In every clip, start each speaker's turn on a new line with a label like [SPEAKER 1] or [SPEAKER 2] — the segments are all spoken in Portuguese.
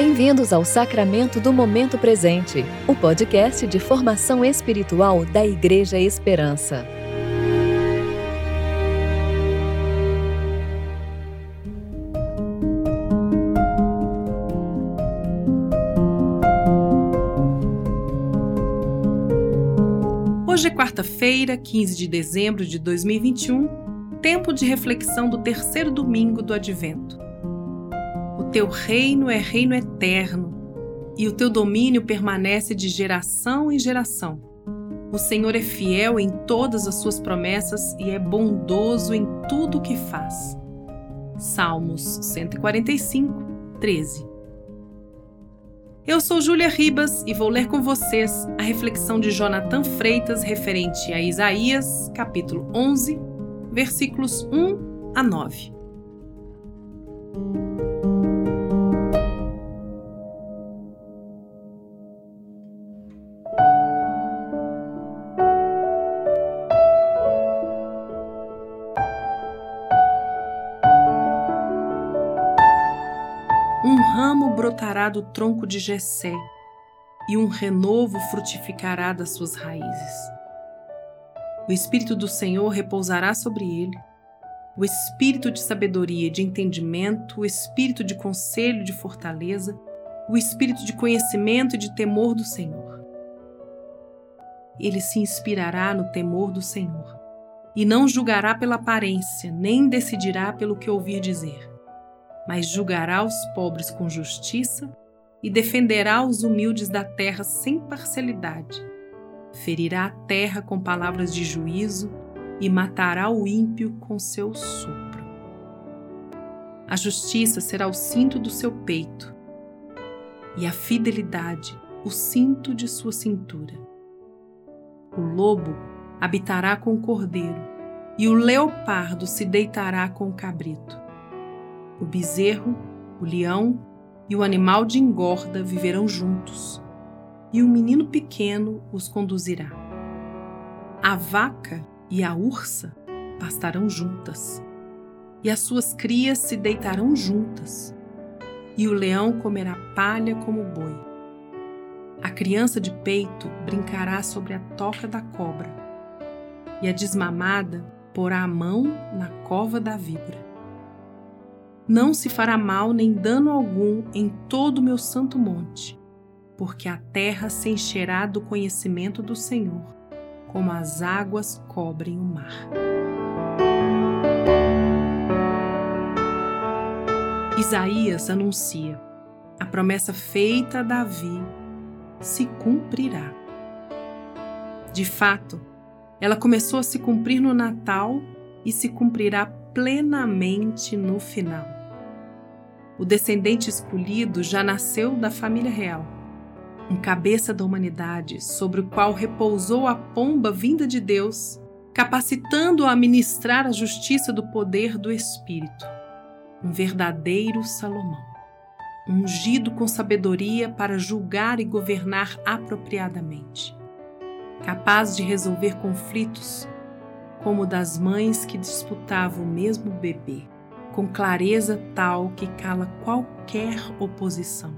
[SPEAKER 1] Bem-vindos ao Sacramento do Momento Presente, o podcast de formação espiritual da Igreja Esperança.
[SPEAKER 2] Hoje é quarta-feira, 15 de dezembro de 2021, tempo de reflexão do terceiro domingo do Advento teu reino é reino eterno, e o teu domínio permanece de geração em geração. O Senhor é fiel em todas as suas promessas e é bondoso em tudo o que faz. Salmos 145, 13. Eu sou Júlia Ribas e vou ler com vocês a reflexão de Jonathan Freitas referente a Isaías, capítulo 11, versículos 1 a 9. Ramo brotará do tronco de Jessé, e um renovo frutificará das suas raízes. O Espírito do Senhor repousará sobre ele, o espírito de sabedoria e de entendimento, o espírito de conselho e de fortaleza, o espírito de conhecimento e de temor do Senhor. Ele se inspirará no temor do Senhor, e não julgará pela aparência, nem decidirá pelo que ouvir dizer mas julgará os pobres com justiça e defenderá os humildes da terra sem parcialidade. Ferirá a terra com palavras de juízo e matará o ímpio com seu sopro. A justiça será o cinto do seu peito e a fidelidade o cinto de sua cintura. O lobo habitará com o cordeiro e o leopardo se deitará com o cabrito o bezerro, o leão e o animal de engorda viverão juntos, e o menino pequeno os conduzirá. A vaca e a ursa pastarão juntas, e as suas crias se deitarão juntas, e o leão comerá palha como boi. A criança de peito brincará sobre a toca da cobra, e a desmamada porá a mão na cova da víbora não se fará mal nem dano algum em todo o meu santo monte, porque a terra se encherá do conhecimento do Senhor, como as águas cobrem o mar. Isaías anuncia: a promessa feita a Davi se cumprirá. De fato, ela começou a se cumprir no Natal e se cumprirá plenamente no final. O descendente escolhido já nasceu da família real, um cabeça da humanidade sobre o qual repousou a pomba vinda de Deus, capacitando-o a ministrar a justiça do poder do Espírito. Um verdadeiro Salomão, ungido com sabedoria para julgar e governar apropriadamente, capaz de resolver conflitos, como o das mães que disputavam o mesmo bebê com clareza tal que cala qualquer oposição.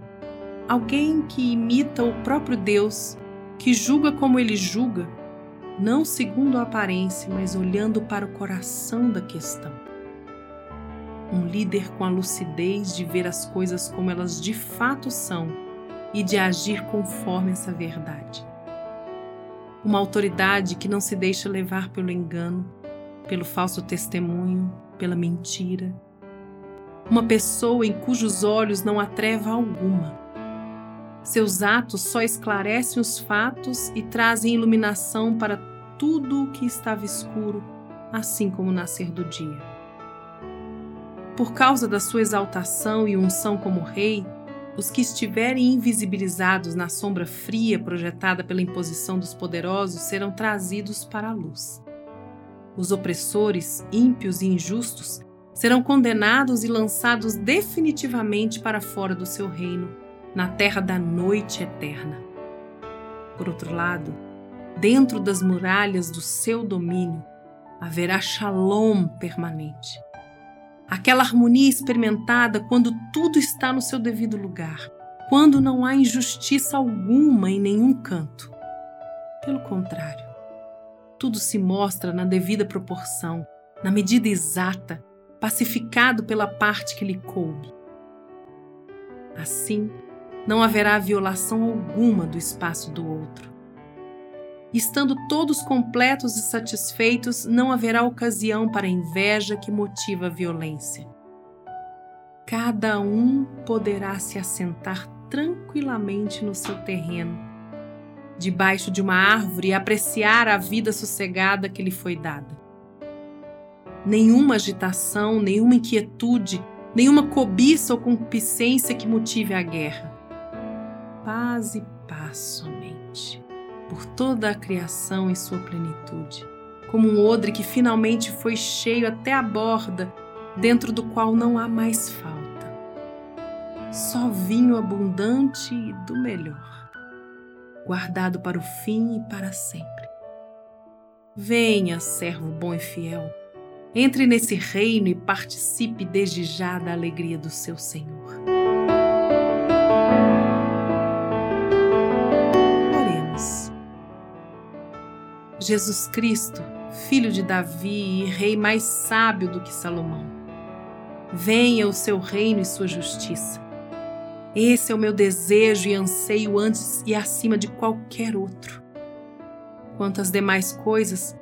[SPEAKER 2] Alguém que imita o próprio Deus, que julga como ele julga, não segundo a aparência, mas olhando para o coração da questão. Um líder com a lucidez de ver as coisas como elas de fato são e de agir conforme essa verdade. Uma autoridade que não se deixa levar pelo engano, pelo falso testemunho, pela mentira, uma pessoa em cujos olhos não há treva alguma. Seus atos só esclarecem os fatos e trazem iluminação para tudo o que estava escuro, assim como o nascer do dia. Por causa da sua exaltação e unção como rei, os que estiverem invisibilizados na sombra fria projetada pela imposição dos poderosos serão trazidos para a luz. Os opressores, ímpios e injustos serão condenados e lançados definitivamente para fora do seu reino, na terra da noite eterna. Por outro lado, dentro das muralhas do seu domínio, haverá shalom permanente. Aquela harmonia experimentada quando tudo está no seu devido lugar, quando não há injustiça alguma em nenhum canto. Pelo contrário, tudo se mostra na devida proporção, na medida exata, pacificado pela parte que lhe coube. Assim, não haverá violação alguma do espaço do outro. Estando todos completos e satisfeitos, não haverá ocasião para a inveja que motiva a violência. Cada um poderá se assentar tranquilamente no seu terreno, debaixo de uma árvore e apreciar a vida sossegada que lhe foi dada. Nenhuma agitação, nenhuma inquietude, nenhuma cobiça ou concupiscência que motive a guerra. Paz e paz somente, por toda a criação em sua plenitude, como um odre que finalmente foi cheio até a borda, dentro do qual não há mais falta só vinho abundante e do melhor, guardado para o fim e para sempre. Venha, servo bom e fiel, entre nesse reino e participe desde já da alegria do seu Senhor. Oremos. Jesus Cristo, filho de Davi e rei mais sábio do que Salomão, venha o seu reino e sua justiça esse é o meu desejo e anseio antes e acima de qualquer outro. Quanto às demais coisas,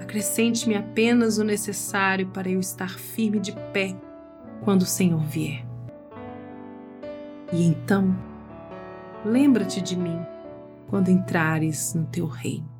[SPEAKER 2] acrescente-me apenas o necessário para eu estar firme de pé quando o Senhor vier. E então, lembra-te de mim quando entrares no teu reino.